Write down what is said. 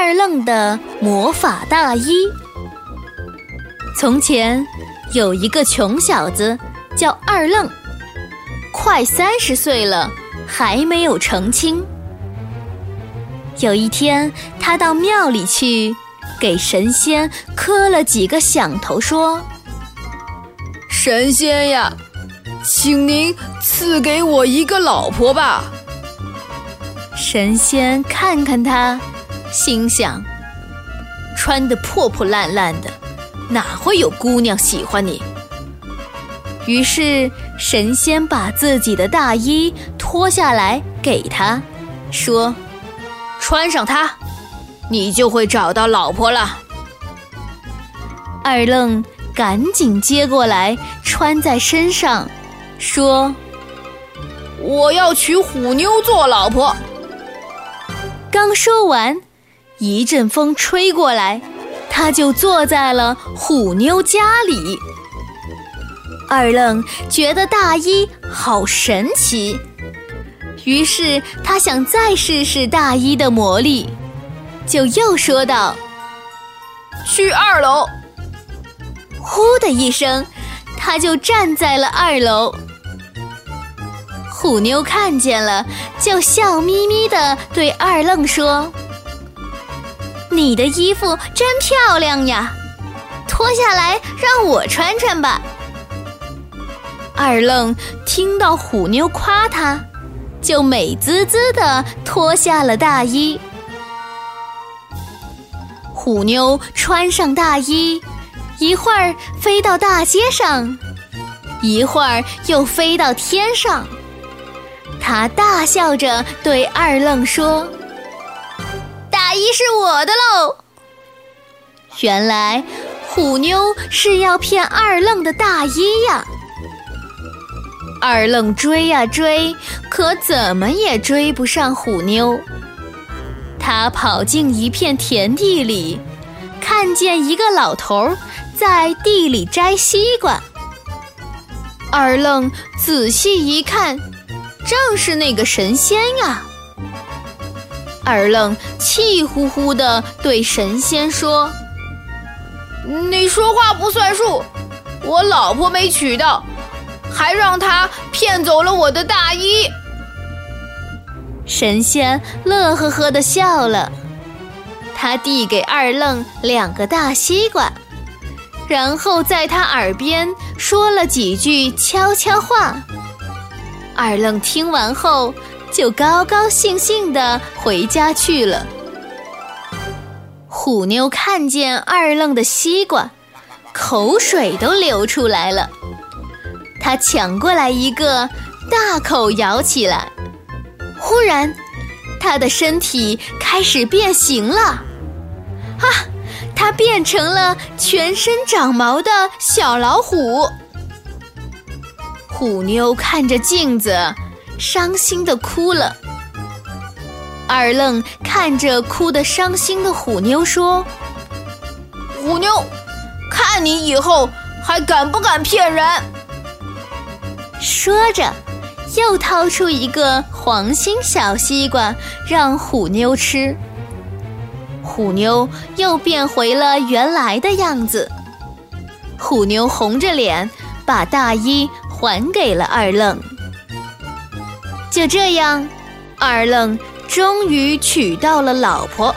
二愣的魔法大衣。从前有一个穷小子叫二愣，快三十岁了还没有成亲。有一天，他到庙里去，给神仙磕了几个响头，说：“神仙呀，请您赐给我一个老婆吧。”神仙看看他，心想：穿得破破烂烂的，哪会有姑娘喜欢你？于是神仙把自己的大衣脱下来给他，说。穿上它，你就会找到老婆了。二愣赶紧接过来，穿在身上，说：“我要娶虎妞做老婆。”刚说完，一阵风吹过来，他就坐在了虎妞家里。二愣觉得大衣好神奇。于是他想再试试大衣的魔力，就又说道：“去二楼。”呼的一声，他就站在了二楼。虎妞看见了，就笑眯眯地对二愣说：“你的衣服真漂亮呀，脱下来让我穿穿吧。”二愣听到虎妞夸他。就美滋滋地脱下了大衣。虎妞穿上大衣，一会儿飞到大街上，一会儿又飞到天上。他大笑着对二愣说：“大衣是我的喽！”原来虎妞是要骗二愣的大衣呀。二愣追呀追，可怎么也追不上虎妞。他跑进一片田地里，看见一个老头在地里摘西瓜。二愣仔细一看，正是那个神仙呀。二愣气呼呼地对神仙说：“你说话不算数，我老婆没娶到。”还让他骗走了我的大衣。神仙乐呵呵的笑了，他递给二愣两个大西瓜，然后在他耳边说了几句悄悄话。二愣听完后，就高高兴兴的回家去了。虎妞看见二愣的西瓜，口水都流出来了。他抢过来一个，大口咬起来。忽然，他的身体开始变形了。啊，他变成了全身长毛的小老虎。虎妞看着镜子，伤心的哭了。二愣看着哭得伤心的虎妞说：“虎妞，看你以后还敢不敢骗人！”说着，又掏出一个黄心小西瓜让虎妞吃。虎妞又变回了原来的样子。虎妞红着脸把大衣还给了二愣。就这样，二愣终于娶到了老婆。